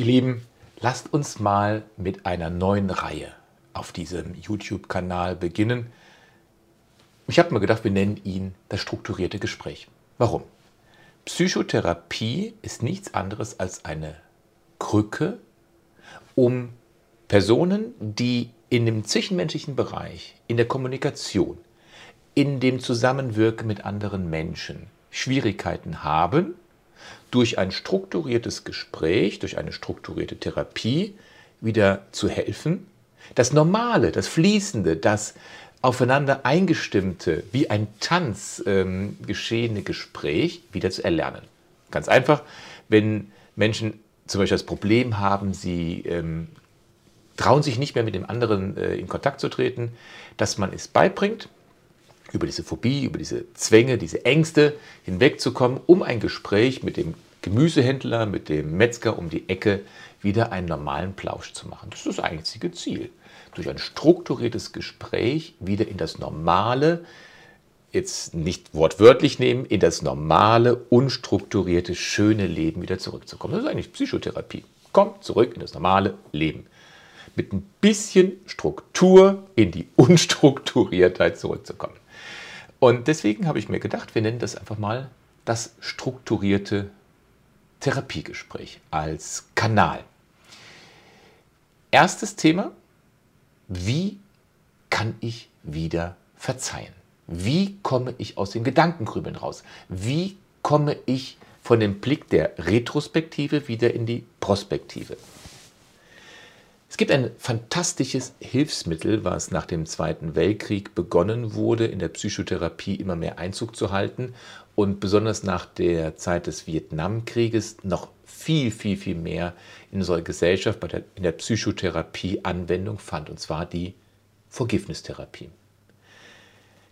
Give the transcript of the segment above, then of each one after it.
Ihr Lieben, lasst uns mal mit einer neuen Reihe auf diesem YouTube-Kanal beginnen. Ich habe mir gedacht, wir nennen ihn das strukturierte Gespräch. Warum? Psychotherapie ist nichts anderes als eine Krücke, um Personen, die in dem zwischenmenschlichen Bereich, in der Kommunikation, in dem Zusammenwirken mit anderen Menschen Schwierigkeiten haben, durch ein strukturiertes Gespräch, durch eine strukturierte Therapie wieder zu helfen, das Normale, das Fließende, das aufeinander eingestimmte, wie ein Tanz ähm, geschehene Gespräch wieder zu erlernen. Ganz einfach, wenn Menschen zum Beispiel das Problem haben, sie ähm, trauen sich nicht mehr mit dem anderen äh, in Kontakt zu treten, dass man es beibringt, über diese Phobie, über diese Zwänge, diese Ängste hinwegzukommen, um ein Gespräch mit dem Gemüsehändler, mit dem Metzger um die Ecke wieder einen normalen Plausch zu machen. Das ist das einzige Ziel. Durch ein strukturiertes Gespräch wieder in das normale, jetzt nicht wortwörtlich nehmen, in das normale, unstrukturierte, schöne Leben wieder zurückzukommen. Das ist eigentlich Psychotherapie. Kommt zurück in das normale Leben. Mit ein bisschen Struktur in die Unstrukturiertheit zurückzukommen. Und deswegen habe ich mir gedacht, wir nennen das einfach mal das strukturierte Therapiegespräch als Kanal. Erstes Thema, wie kann ich wieder verzeihen? Wie komme ich aus den Gedankengrübeln raus? Wie komme ich von dem Blick der Retrospektive wieder in die Prospektive? Es gibt ein fantastisches Hilfsmittel, was nach dem Zweiten Weltkrieg begonnen wurde, in der Psychotherapie immer mehr Einzug zu halten und besonders nach der Zeit des Vietnamkrieges noch viel, viel, viel mehr in unserer Gesellschaft, der, in der Psychotherapie Anwendung fand, und zwar die Vergiftnistherapie.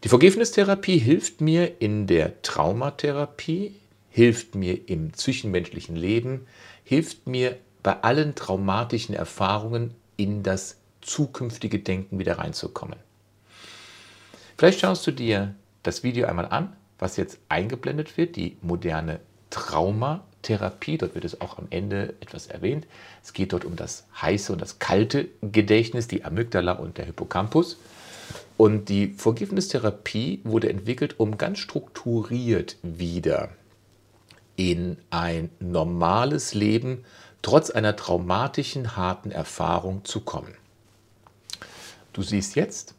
Die Vergiftnistherapie hilft mir in der Traumatherapie, hilft mir im zwischenmenschlichen Leben, hilft mir bei allen traumatischen Erfahrungen in das zukünftige Denken wieder reinzukommen. Vielleicht schaust du dir das Video einmal an, was jetzt eingeblendet wird, die moderne Traumatherapie. Dort wird es auch am Ende etwas erwähnt. Es geht dort um das heiße und das kalte Gedächtnis, die Amygdala und der Hippocampus. Und die Vergiftnistherapie wurde entwickelt, um ganz strukturiert wieder in ein normales Leben trotz einer traumatischen, harten Erfahrung zu kommen. Du siehst jetzt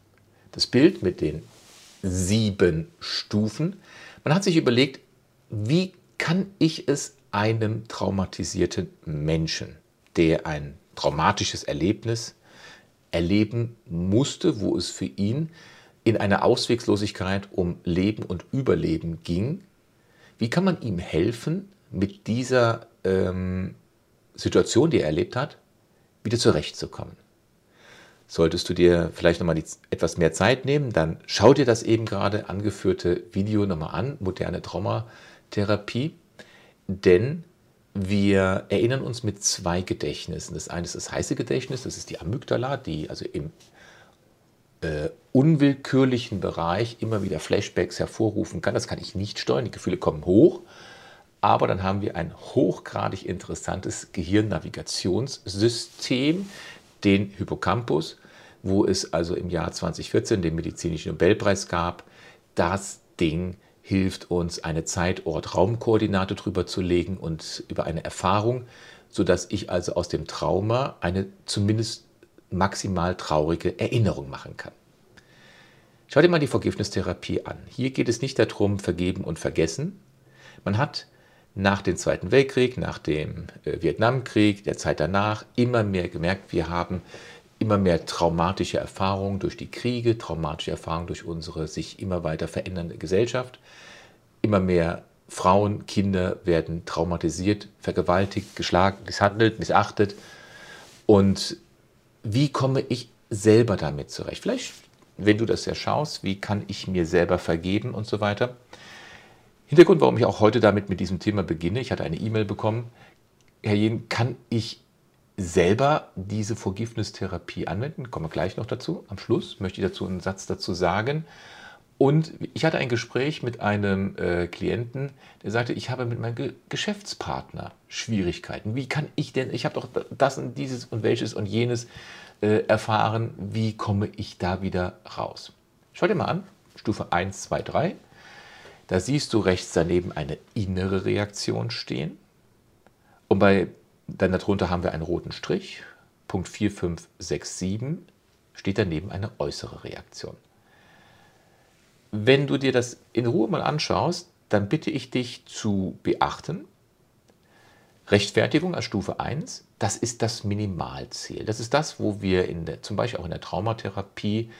das Bild mit den sieben Stufen. Man hat sich überlegt, wie kann ich es einem traumatisierten Menschen, der ein traumatisches Erlebnis erleben musste, wo es für ihn in einer Auswegslosigkeit um Leben und Überleben ging, wie kann man ihm helfen, mit dieser ähm, Situation, die er erlebt hat, wieder zurechtzukommen. Solltest du dir vielleicht nochmal etwas mehr Zeit nehmen, dann schau dir das eben gerade angeführte Video nochmal an, moderne Traumatherapie, denn wir erinnern uns mit zwei Gedächtnissen. Das eine ist das heiße Gedächtnis, das ist die Amygdala, die also im äh, unwillkürlichen Bereich immer wieder Flashbacks hervorrufen kann. Das kann ich nicht steuern, die Gefühle kommen hoch aber dann haben wir ein hochgradig interessantes Gehirnnavigationssystem, den Hippocampus, wo es also im Jahr 2014 den medizinischen Nobelpreis gab. Das Ding hilft uns, eine Zeit-Ort-Raum-Koordinate drüber zu legen und über eine Erfahrung, sodass ich also aus dem Trauma eine zumindest maximal traurige Erinnerung machen kann. Schau dir mal die Vergiftnistherapie an. Hier geht es nicht darum, vergeben und vergessen. Man hat nach dem Zweiten Weltkrieg, nach dem äh, Vietnamkrieg, der Zeit danach immer mehr gemerkt, wir haben immer mehr traumatische Erfahrungen durch die Kriege, traumatische Erfahrungen durch unsere sich immer weiter verändernde Gesellschaft. Immer mehr Frauen, Kinder werden traumatisiert, vergewaltigt, geschlagen, misshandelt, missachtet. Und wie komme ich selber damit zurecht? Vielleicht, wenn du das ja schaust, wie kann ich mir selber vergeben und so weiter. Hintergrund, warum ich auch heute damit mit diesem Thema beginne, ich hatte eine E-Mail bekommen, Herr Jen, kann ich selber diese Vergiftnistherapie anwenden? Kommen wir gleich noch dazu. Am Schluss möchte ich dazu einen Satz dazu sagen. Und ich hatte ein Gespräch mit einem äh, Klienten, der sagte, ich habe mit meinem Ge Geschäftspartner Schwierigkeiten. Wie kann ich denn, ich habe doch das und dieses und welches und jenes äh, erfahren, wie komme ich da wieder raus? Schau dir mal an, Stufe 1, 2, 3. Da siehst du rechts daneben eine innere Reaktion stehen. Und bei, dann darunter haben wir einen roten Strich. Punkt 4, 5, 6, 7 steht daneben eine äußere Reaktion. Wenn du dir das in Ruhe mal anschaust, dann bitte ich dich zu beachten, Rechtfertigung als Stufe 1, das ist das Minimalziel. Das ist das, wo wir in der, zum Beispiel auch in der Traumatherapie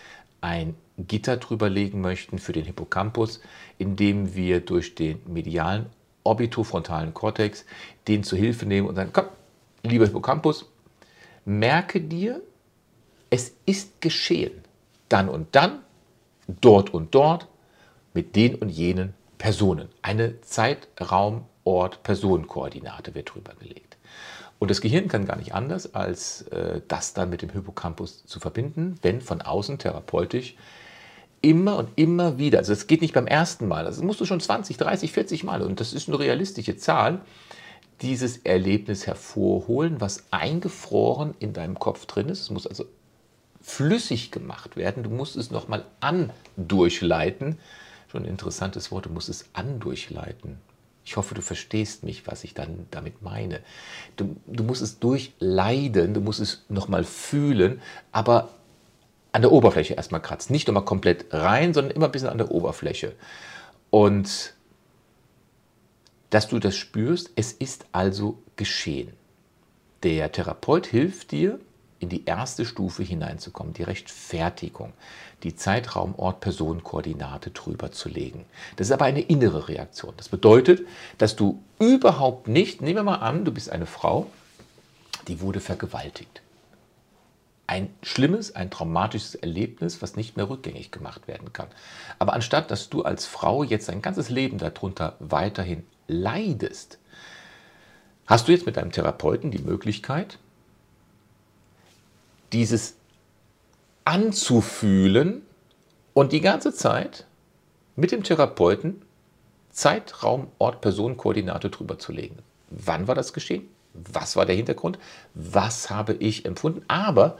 ein Gitter drüber legen möchten für den Hippocampus, indem wir durch den medialen orbitofrontalen Kortex den zu Hilfe nehmen und sagen, komm, lieber Hippocampus, merke dir, es ist geschehen. Dann und dann dort und dort mit den und jenen Personen. Eine Zeitraum, Ort, Personenkoordinate wird drüber gelegt. Und das Gehirn kann gar nicht anders, als äh, das dann mit dem Hippocampus zu verbinden, wenn von außen therapeutisch immer und immer wieder, also es geht nicht beim ersten Mal, das musst du schon 20, 30, 40 Mal, und das ist eine realistische Zahl, dieses Erlebnis hervorholen, was eingefroren in deinem Kopf drin ist. Es muss also flüssig gemacht werden. Du musst es nochmal andurchleiten. Schon ein interessantes Wort, du musst es andurchleiten. Ich hoffe, du verstehst mich, was ich dann damit meine. Du, du musst es durchleiden, du musst es nochmal fühlen, aber an der Oberfläche erstmal kratzen. Nicht nochmal komplett rein, sondern immer ein bisschen an der Oberfläche. Und dass du das spürst, es ist also geschehen. Der Therapeut hilft dir, in die erste Stufe hineinzukommen, die Rechtfertigung, die Zeitraum, Ort, Person, Koordinate drüber zu legen. Das ist aber eine innere Reaktion. Das bedeutet, dass du überhaupt nicht, nehmen wir mal an, du bist eine Frau, die wurde vergewaltigt. Ein schlimmes, ein traumatisches Erlebnis, was nicht mehr rückgängig gemacht werden kann. Aber anstatt, dass du als Frau jetzt dein ganzes Leben darunter weiterhin leidest, hast du jetzt mit deinem Therapeuten die Möglichkeit, dieses anzufühlen und die ganze Zeit mit dem Therapeuten Zeitraum, Ort, Person, Koordinate drüber zu legen. Wann war das geschehen? Was war der Hintergrund? Was habe ich empfunden? Aber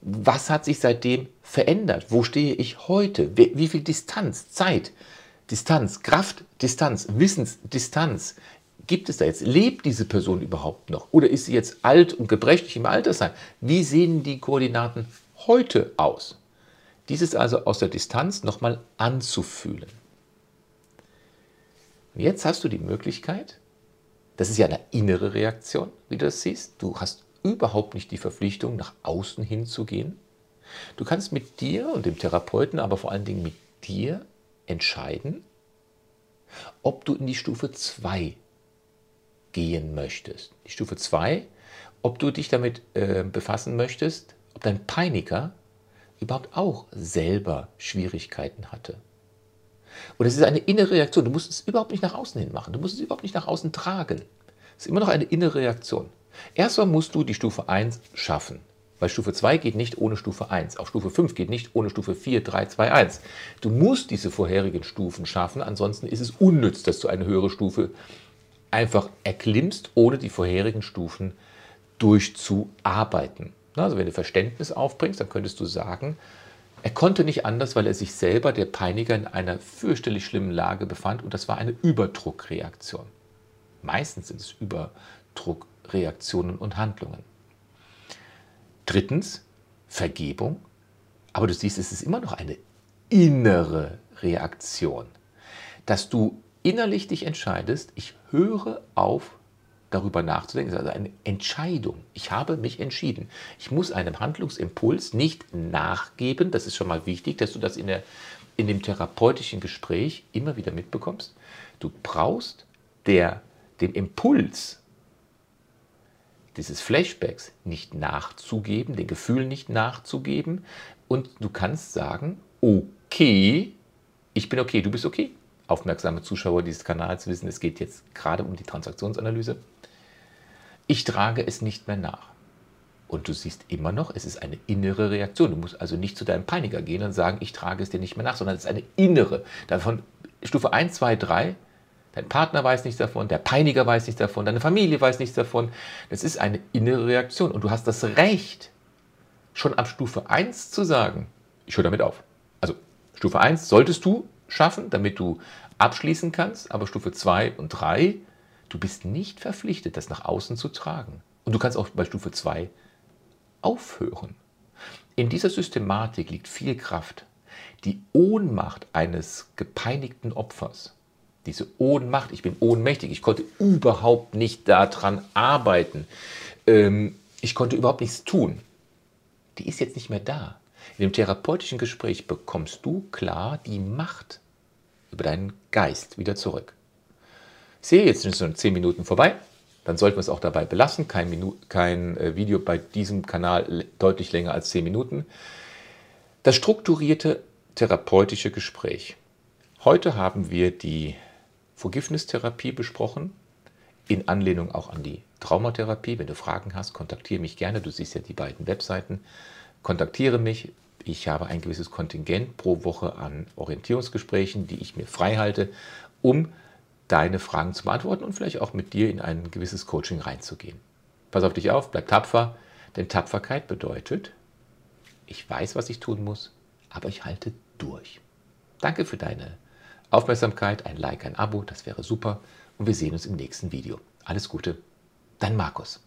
was hat sich seitdem verändert? Wo stehe ich heute? Wie viel Distanz, Zeit, Distanz, Kraft, Distanz, Wissensdistanz gibt es da jetzt? Lebt diese Person überhaupt noch? Oder ist sie jetzt alt und gebrechlich im Altersheim? Wie sehen die Koordinaten heute aus? Dieses also aus der Distanz nochmal anzufühlen. Und jetzt hast du die Möglichkeit, das ist ja eine innere Reaktion, wie du das siehst. Du hast überhaupt nicht die Verpflichtung, nach außen hinzugehen. Du kannst mit dir und dem Therapeuten, aber vor allen Dingen mit dir entscheiden, ob du in die Stufe 2 gehen möchtest. Die Stufe 2, ob du dich damit äh, befassen möchtest, ob dein Peiniger überhaupt auch selber Schwierigkeiten hatte. Und es ist eine innere Reaktion. Du musst es überhaupt nicht nach außen hin machen. Du musst es überhaupt nicht nach außen tragen. Es ist immer noch eine innere Reaktion. Erstmal musst du die Stufe 1 schaffen. Weil Stufe 2 geht nicht ohne Stufe 1. Auch Stufe 5 geht nicht ohne Stufe 4, 3, 2, 1. Du musst diese vorherigen Stufen schaffen, ansonsten ist es unnütz, dass du eine höhere Stufe einfach erklimmst, ohne die vorherigen Stufen durchzuarbeiten. Also wenn du Verständnis aufbringst, dann könntest du sagen, er konnte nicht anders, weil er sich selber, der Peiniger, in einer fürchterlich schlimmen Lage befand und das war eine Überdruckreaktion. Meistens sind es Überdruckreaktionen und Handlungen. Drittens, Vergebung. Aber du siehst, es ist immer noch eine innere Reaktion, dass du innerlich dich entscheidest, ich höre auf, darüber nachzudenken. Das ist also eine Entscheidung. Ich habe mich entschieden. Ich muss einem Handlungsimpuls nicht nachgeben. Das ist schon mal wichtig, dass du das in, der, in dem therapeutischen Gespräch immer wieder mitbekommst. Du brauchst der, dem Impuls dieses Flashbacks nicht nachzugeben, den Gefühlen nicht nachzugeben. Und du kannst sagen, okay, ich bin okay, du bist okay aufmerksame Zuschauer dieses Kanals wissen, es geht jetzt gerade um die Transaktionsanalyse. Ich trage es nicht mehr nach. Und du siehst immer noch, es ist eine innere Reaktion. Du musst also nicht zu deinem Peiniger gehen und sagen, ich trage es dir nicht mehr nach, sondern es ist eine innere. Davon Stufe 1, 2, 3, dein Partner weiß nichts davon, der Peiniger weiß nichts davon, deine Familie weiß nichts davon. Das ist eine innere Reaktion. Und du hast das Recht, schon ab Stufe 1 zu sagen, ich höre damit auf. Also Stufe 1 solltest du schaffen, damit du abschließen kannst, aber Stufe 2 und 3, du bist nicht verpflichtet, das nach außen zu tragen. Und du kannst auch bei Stufe 2 aufhören. In dieser Systematik liegt viel Kraft. Die Ohnmacht eines gepeinigten Opfers, diese Ohnmacht, ich bin ohnmächtig, ich konnte überhaupt nicht daran arbeiten, ähm, ich konnte überhaupt nichts tun, die ist jetzt nicht mehr da. In dem therapeutischen Gespräch bekommst du klar die Macht über deinen Geist wieder zurück. Ich sehe, jetzt sind schon zehn Minuten vorbei dann sollten wir es auch dabei belassen. Kein, Minu kein äh, Video bei diesem Kanal deutlich länger als 10 Minuten. Das strukturierte therapeutische Gespräch. Heute haben wir die Vergiftnistherapie besprochen, in Anlehnung auch an die Traumatherapie. Wenn du Fragen hast, kontaktiere mich gerne. Du siehst ja die beiden Webseiten. Kontaktiere mich. Ich habe ein gewisses Kontingent pro Woche an Orientierungsgesprächen, die ich mir frei halte, um deine Fragen zu beantworten und vielleicht auch mit dir in ein gewisses Coaching reinzugehen. Pass auf dich auf, bleib tapfer, denn Tapferkeit bedeutet, ich weiß, was ich tun muss, aber ich halte durch. Danke für deine Aufmerksamkeit, ein Like, ein Abo, das wäre super und wir sehen uns im nächsten Video. Alles Gute, dein Markus.